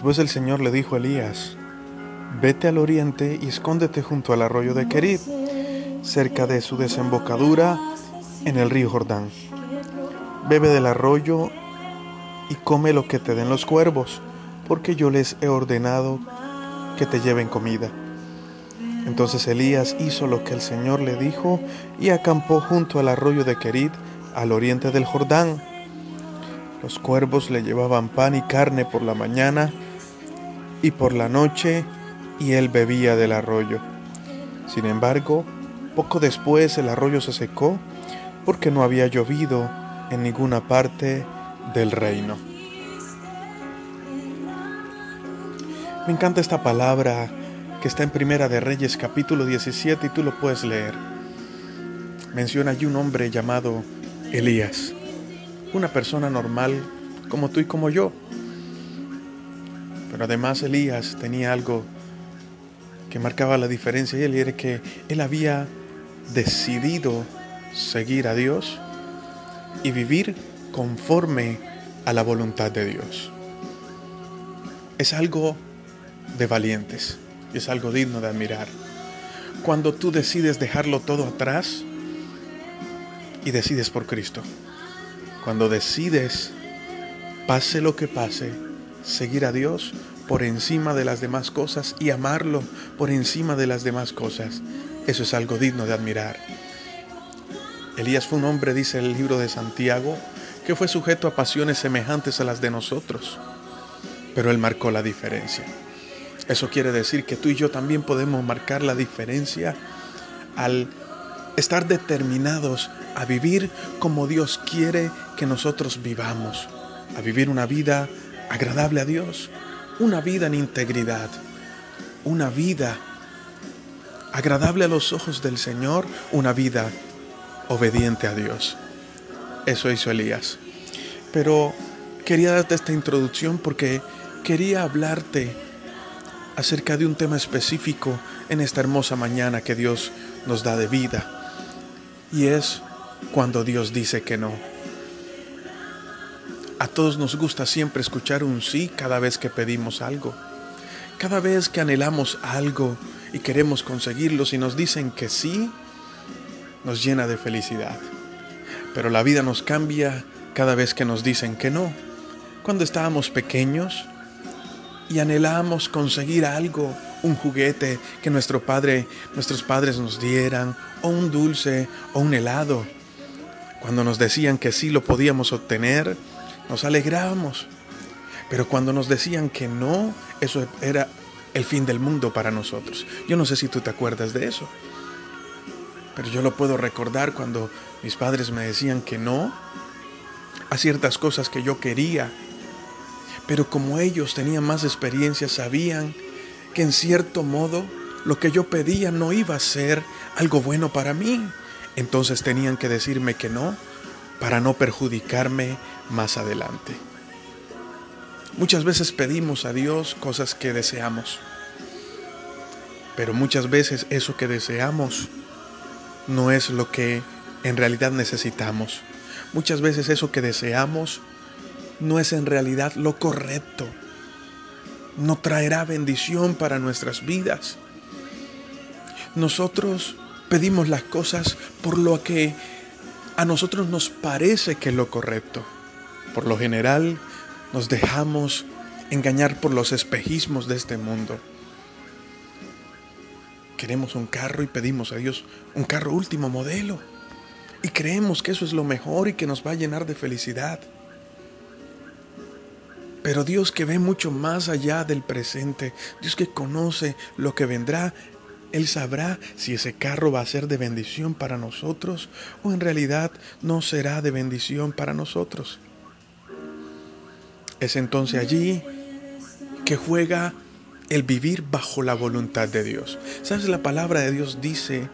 Después el Señor le dijo a Elías, vete al oriente y escóndete junto al arroyo de Kerit, cerca de su desembocadura en el río Jordán. Bebe del arroyo y come lo que te den los cuervos, porque yo les he ordenado que te lleven comida. Entonces Elías hizo lo que el Señor le dijo y acampó junto al arroyo de Kerit, al oriente del Jordán. Los cuervos le llevaban pan y carne por la mañana y por la noche, y él bebía del arroyo. Sin embargo, poco después el arroyo se secó porque no había llovido en ninguna parte del reino. Me encanta esta palabra que está en Primera de Reyes capítulo 17 y tú lo puedes leer. Menciona allí un hombre llamado Elías una persona normal como tú y como yo. Pero además Elías tenía algo que marcaba la diferencia y él era que él había decidido seguir a Dios y vivir conforme a la voluntad de Dios. Es algo de valientes, es algo digno de admirar. Cuando tú decides dejarlo todo atrás y decides por Cristo. Cuando decides, pase lo que pase, seguir a Dios por encima de las demás cosas y amarlo por encima de las demás cosas, eso es algo digno de admirar. Elías fue un hombre, dice el libro de Santiago, que fue sujeto a pasiones semejantes a las de nosotros, pero él marcó la diferencia. Eso quiere decir que tú y yo también podemos marcar la diferencia al estar determinados a vivir como Dios quiere que nosotros vivamos, a vivir una vida agradable a Dios, una vida en integridad, una vida agradable a los ojos del Señor, una vida obediente a Dios. Eso hizo Elías. Pero quería darte esta introducción porque quería hablarte acerca de un tema específico en esta hermosa mañana que Dios nos da de vida. Y es cuando Dios dice que no. A todos nos gusta siempre escuchar un sí cada vez que pedimos algo. Cada vez que anhelamos algo y queremos conseguirlo, si nos dicen que sí, nos llena de felicidad. Pero la vida nos cambia cada vez que nos dicen que no. Cuando estábamos pequeños y anhelamos conseguir algo, un juguete que nuestro padre, nuestros padres nos dieran, o un dulce, o un helado. Cuando nos decían que sí lo podíamos obtener, nos alegrábamos. Pero cuando nos decían que no, eso era el fin del mundo para nosotros. Yo no sé si tú te acuerdas de eso. Pero yo lo puedo recordar cuando mis padres me decían que no a ciertas cosas que yo quería. Pero como ellos tenían más experiencia, sabían que en cierto modo lo que yo pedía no iba a ser algo bueno para mí. Entonces tenían que decirme que no para no perjudicarme más adelante. Muchas veces pedimos a Dios cosas que deseamos, pero muchas veces eso que deseamos no es lo que en realidad necesitamos. Muchas veces eso que deseamos no es en realidad lo correcto no traerá bendición para nuestras vidas. Nosotros pedimos las cosas por lo que a nosotros nos parece que es lo correcto. Por lo general nos dejamos engañar por los espejismos de este mundo. Queremos un carro y pedimos a Dios un carro último modelo. Y creemos que eso es lo mejor y que nos va a llenar de felicidad. Pero Dios que ve mucho más allá del presente, Dios que conoce lo que vendrá, Él sabrá si ese carro va a ser de bendición para nosotros o en realidad no será de bendición para nosotros. Es entonces allí que juega el vivir bajo la voluntad de Dios. ¿Sabes? La palabra de Dios dice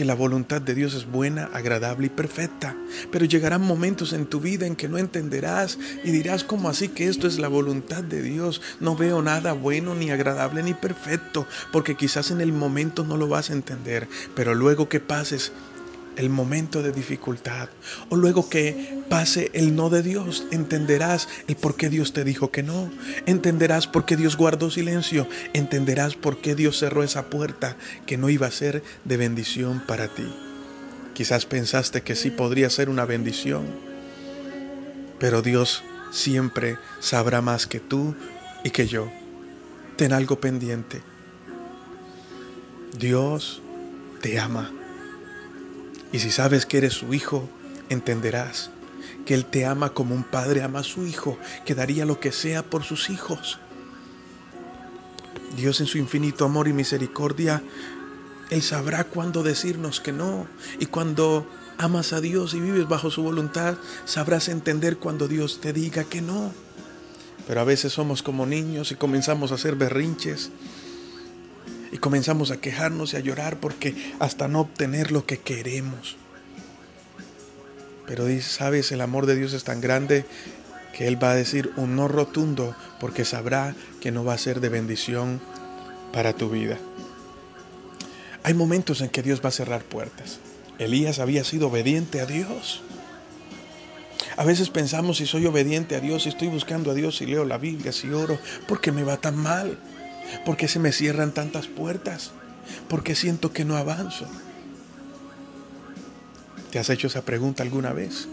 que la voluntad de Dios es buena, agradable y perfecta. Pero llegarán momentos en tu vida en que no entenderás y dirás, ¿cómo así que esto es la voluntad de Dios? No veo nada bueno, ni agradable, ni perfecto, porque quizás en el momento no lo vas a entender, pero luego que pases el momento de dificultad o luego que pase el no de Dios, entenderás el por qué Dios te dijo que no, entenderás por qué Dios guardó silencio, entenderás por qué Dios cerró esa puerta que no iba a ser de bendición para ti. Quizás pensaste que sí podría ser una bendición, pero Dios siempre sabrá más que tú y que yo. Ten algo pendiente. Dios te ama. Y si sabes que eres su hijo, entenderás que Él te ama como un padre ama a su hijo, que daría lo que sea por sus hijos. Dios en su infinito amor y misericordia, Él sabrá cuándo decirnos que no. Y cuando amas a Dios y vives bajo su voluntad, sabrás entender cuando Dios te diga que no. Pero a veces somos como niños y comenzamos a hacer berrinches y comenzamos a quejarnos y a llorar porque hasta no obtener lo que queremos. Pero sabes, el amor de Dios es tan grande que Él va a decir un no rotundo porque sabrá que no va a ser de bendición para tu vida. Hay momentos en que Dios va a cerrar puertas. Elías había sido obediente a Dios. A veces pensamos si soy obediente a Dios, si estoy buscando a Dios, si leo la Biblia, si oro, ¿por qué me va tan mal? ¿Por qué se me cierran tantas puertas? ¿Por qué siento que no avanzo? ¿Te has hecho esa pregunta alguna vez?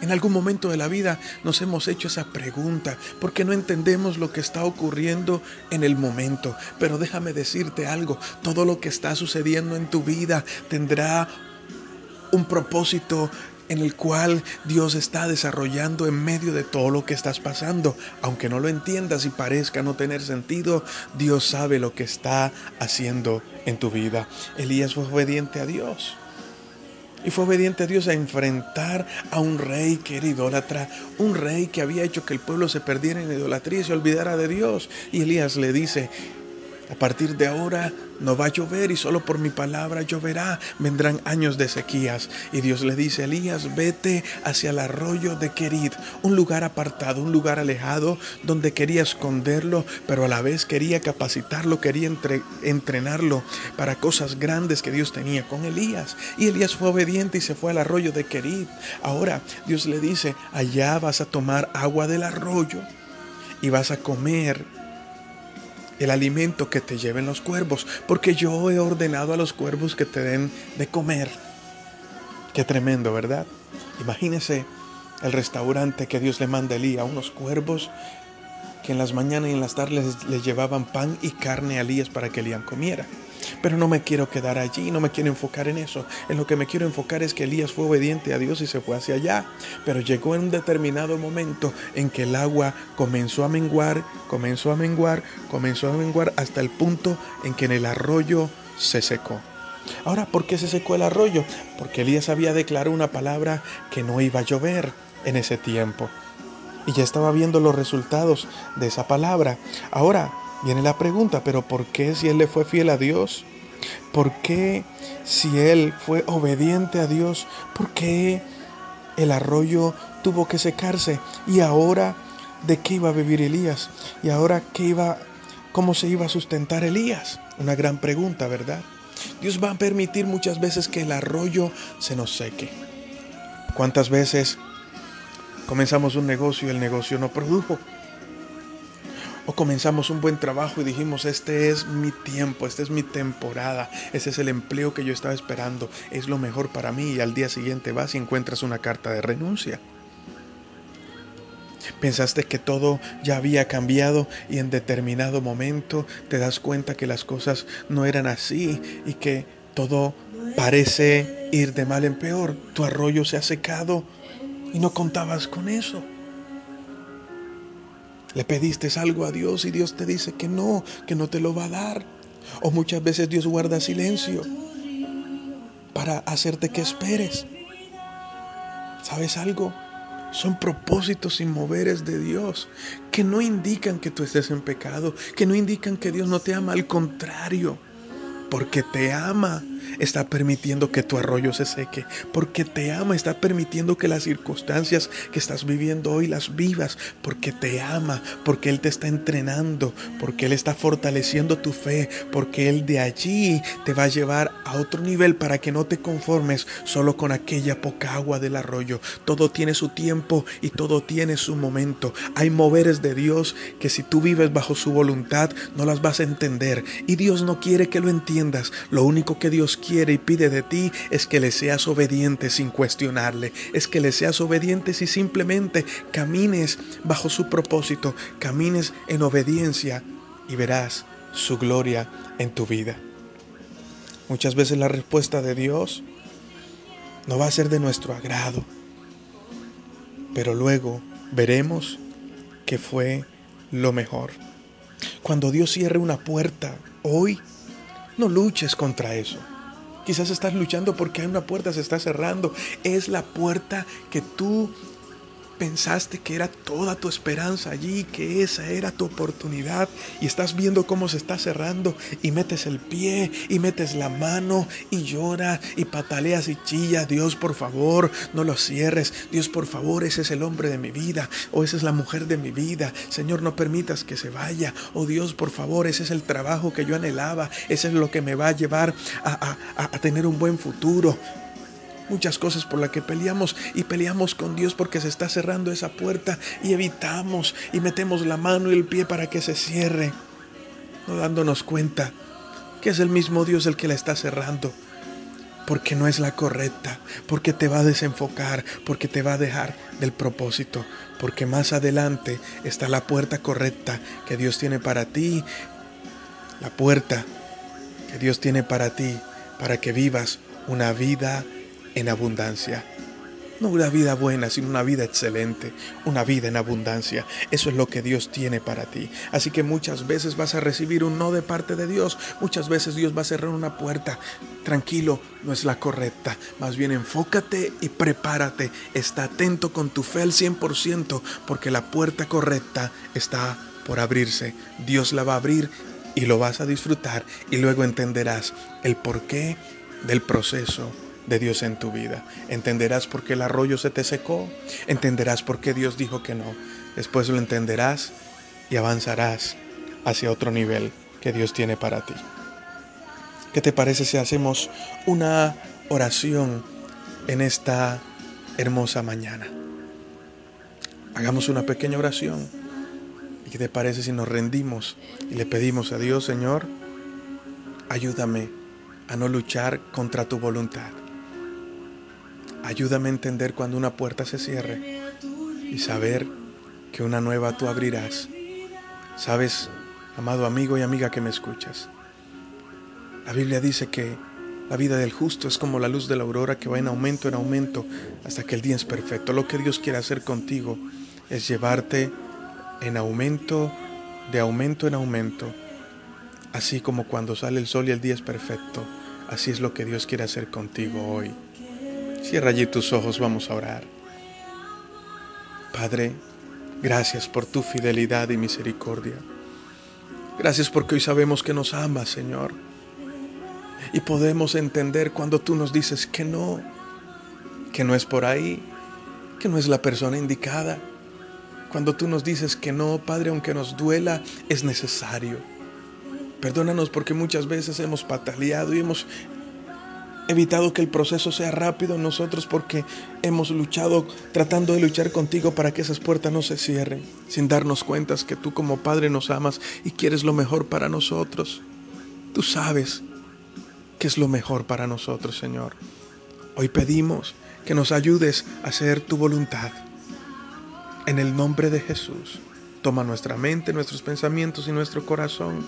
En algún momento de la vida nos hemos hecho esa pregunta porque no entendemos lo que está ocurriendo en el momento. Pero déjame decirte algo, todo lo que está sucediendo en tu vida tendrá un propósito en el cual Dios está desarrollando en medio de todo lo que estás pasando. Aunque no lo entiendas y parezca no tener sentido, Dios sabe lo que está haciendo en tu vida. Elías fue obediente a Dios. Y fue obediente a Dios a enfrentar a un rey que era idólatra, un rey que había hecho que el pueblo se perdiera en idolatría y se olvidara de Dios. Y Elías le dice, a partir de ahora no va a llover y solo por mi palabra lloverá. Vendrán años de sequías. Y Dios le dice a Elías, vete hacia el arroyo de Kerit, un lugar apartado, un lugar alejado donde quería esconderlo, pero a la vez quería capacitarlo, quería entrenarlo para cosas grandes que Dios tenía con Elías. Y Elías fue obediente y se fue al arroyo de Kerit. Ahora Dios le dice, allá vas a tomar agua del arroyo y vas a comer el alimento que te lleven los cuervos, porque yo he ordenado a los cuervos que te den de comer. Qué tremendo, ¿verdad? Imagínese el restaurante que Dios le manda a Elías, a unos cuervos que en las mañanas y en las tardes les, llevaban pan y carne a Elías para que Elías comiera. Pero no me quiero quedar allí, no me quiero enfocar en eso. En lo que me quiero enfocar es que Elías fue obediente a Dios y se fue hacia allá. Pero llegó en un determinado momento en que el agua comenzó a menguar, comenzó a menguar, comenzó a menguar hasta el punto en que en el arroyo se secó. Ahora, ¿por qué se secó el arroyo? Porque Elías había declarado una palabra que no iba a llover en ese tiempo. Y ya estaba viendo los resultados de esa palabra. Ahora, Viene la pregunta, pero ¿por qué si él le fue fiel a Dios? ¿Por qué si él fue obediente a Dios? ¿Por qué el arroyo tuvo que secarse? Y ahora, ¿de qué iba a vivir Elías? Y ahora, ¿qué iba, cómo se iba a sustentar Elías? Una gran pregunta, ¿verdad? Dios va a permitir muchas veces que el arroyo se nos seque. ¿Cuántas veces comenzamos un negocio y el negocio no produjo? O comenzamos un buen trabajo y dijimos, este es mi tiempo, esta es mi temporada, ese es el empleo que yo estaba esperando, es lo mejor para mí y al día siguiente vas y encuentras una carta de renuncia. Pensaste que todo ya había cambiado y en determinado momento te das cuenta que las cosas no eran así y que todo parece ir de mal en peor. Tu arroyo se ha secado y no contabas con eso. Le pediste algo a Dios y Dios te dice que no, que no te lo va a dar. O muchas veces Dios guarda silencio para hacerte que esperes. ¿Sabes algo? Son propósitos sin moveres de Dios que no indican que tú estés en pecado, que no indican que Dios no te ama, al contrario, porque te ama, está permitiendo que tu arroyo se seque. Porque te ama, está permitiendo que las circunstancias que estás viviendo hoy las vivas. Porque te ama, porque Él te está entrenando, porque Él está fortaleciendo tu fe, porque Él de allí te va a llevar a otro nivel para que no te conformes solo con aquella poca agua del arroyo. Todo tiene su tiempo y todo tiene su momento. Hay moveres de Dios que si tú vives bajo su voluntad no las vas a entender. Y Dios no quiere que lo entiendas. Lo único que Dios quiere y pide de ti es que le seas obediente sin cuestionarle. Es que le seas obediente si simplemente camines bajo su propósito, camines en obediencia y verás su gloria en tu vida. Muchas veces la respuesta de Dios no va a ser de nuestro agrado, pero luego veremos que fue lo mejor. Cuando Dios cierre una puerta hoy, no luches contra eso. Quizás estás luchando porque hay una puerta se está cerrando. Es la puerta que tú pensaste que era toda tu esperanza allí, que esa era tu oportunidad y estás viendo cómo se está cerrando y metes el pie y metes la mano y llora y pataleas y chilla, Dios por favor, no lo cierres, Dios por favor, ese es el hombre de mi vida o esa es la mujer de mi vida, Señor no permitas que se vaya, oh Dios por favor, ese es el trabajo que yo anhelaba, ese es lo que me va a llevar a tener un buen futuro, muchas cosas por las que peleamos y peleamos con Dios porque se está cerrando esa puerta y evitamos y metemos la mano y el pie para que se cierre, no dándonos cuenta que es el mismo Dios el que la está cerrando, porque no es la correcta, porque te va a desenfocar, porque te va a dejar del propósito, porque más adelante está la puerta correcta que Dios tiene para ti, la puerta que Dios tiene para ti, para que vivas una vida en abundancia. No una vida buena, sino una vida excelente, una vida en abundancia. Eso es lo que Dios tiene para ti. Así que muchas veces vas a recibir un no de parte de Dios. Muchas veces Dios va a cerrar una puerta. Tranquilo, no es la correcta. Más bien enfócate y prepárate. Está atento con tu fe al 100% porque la puerta correcta está por abrirse. Dios la va a abrir y lo vas a disfrutar y luego entenderás el porqué del proceso de Dios en tu vida. Entenderás por qué el arroyo se te secó. Entenderás por qué Dios dijo que no. Después lo entenderás y avanzarás hacia otro nivel que Dios tiene para ti. ¿Qué te parece si hacemos una oración en esta hermosa mañana? Hagamos una pequeña oración. ¿Y qué te parece si nos rendimos y le pedimos a Dios, Señor, ayúdame a no luchar contra tu voluntad? Ayúdame a entender cuando una puerta se cierre y saber que una nueva tú abrirás. Sabes, amado amigo y amiga que me escuchas, la Biblia dice que la vida del justo es como la luz de la aurora que va en aumento en aumento hasta que el día es perfecto. Lo que Dios quiere hacer contigo es llevarte en aumento, de aumento en aumento. Así como cuando sale el sol y el día es perfecto, así es lo que Dios quiere hacer contigo hoy. Cierra allí tus ojos, vamos a orar. Padre, gracias por tu fidelidad y misericordia. Gracias porque hoy sabemos que nos amas, Señor. Y podemos entender cuando tú nos dices que no, que no es por ahí, que no es la persona indicada. Cuando tú nos dices que no, Padre, aunque nos duela, es necesario. Perdónanos porque muchas veces hemos pataleado y hemos evitado que el proceso sea rápido en nosotros porque hemos luchado tratando de luchar contigo para que esas puertas no se cierren, sin darnos cuenta que tú como Padre nos amas y quieres lo mejor para nosotros. Tú sabes que es lo mejor para nosotros, Señor. Hoy pedimos que nos ayudes a hacer tu voluntad. En el nombre de Jesús, toma nuestra mente, nuestros pensamientos y nuestro corazón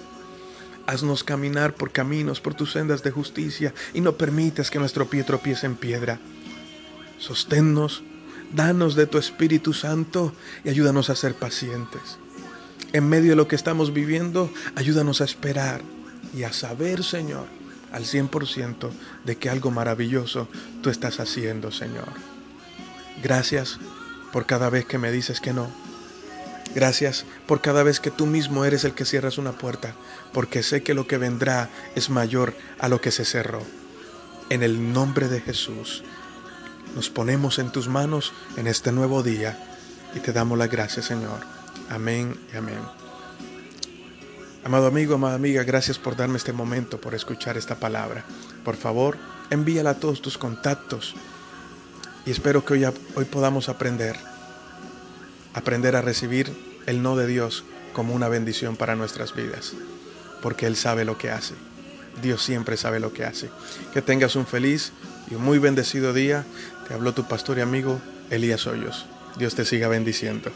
Haznos caminar por caminos, por tus sendas de justicia, y no permitas que nuestro pie tropiece en piedra. Sosténnos, danos de tu Espíritu Santo y ayúdanos a ser pacientes. En medio de lo que estamos viviendo, ayúdanos a esperar y a saber, Señor, al 100% de que algo maravilloso tú estás haciendo, Señor. Gracias por cada vez que me dices que no Gracias por cada vez que tú mismo eres el que cierras una puerta, porque sé que lo que vendrá es mayor a lo que se cerró. En el nombre de Jesús, nos ponemos en tus manos en este nuevo día y te damos las gracias, Señor. Amén y amén. Amado amigo, amada amiga, gracias por darme este momento, por escuchar esta palabra. Por favor, envíala a todos tus contactos y espero que hoy, hoy podamos aprender, aprender a recibir el no de Dios como una bendición para nuestras vidas, porque Él sabe lo que hace. Dios siempre sabe lo que hace. Que tengas un feliz y un muy bendecido día. Te habló tu pastor y amigo Elías Hoyos. Dios te siga bendiciendo.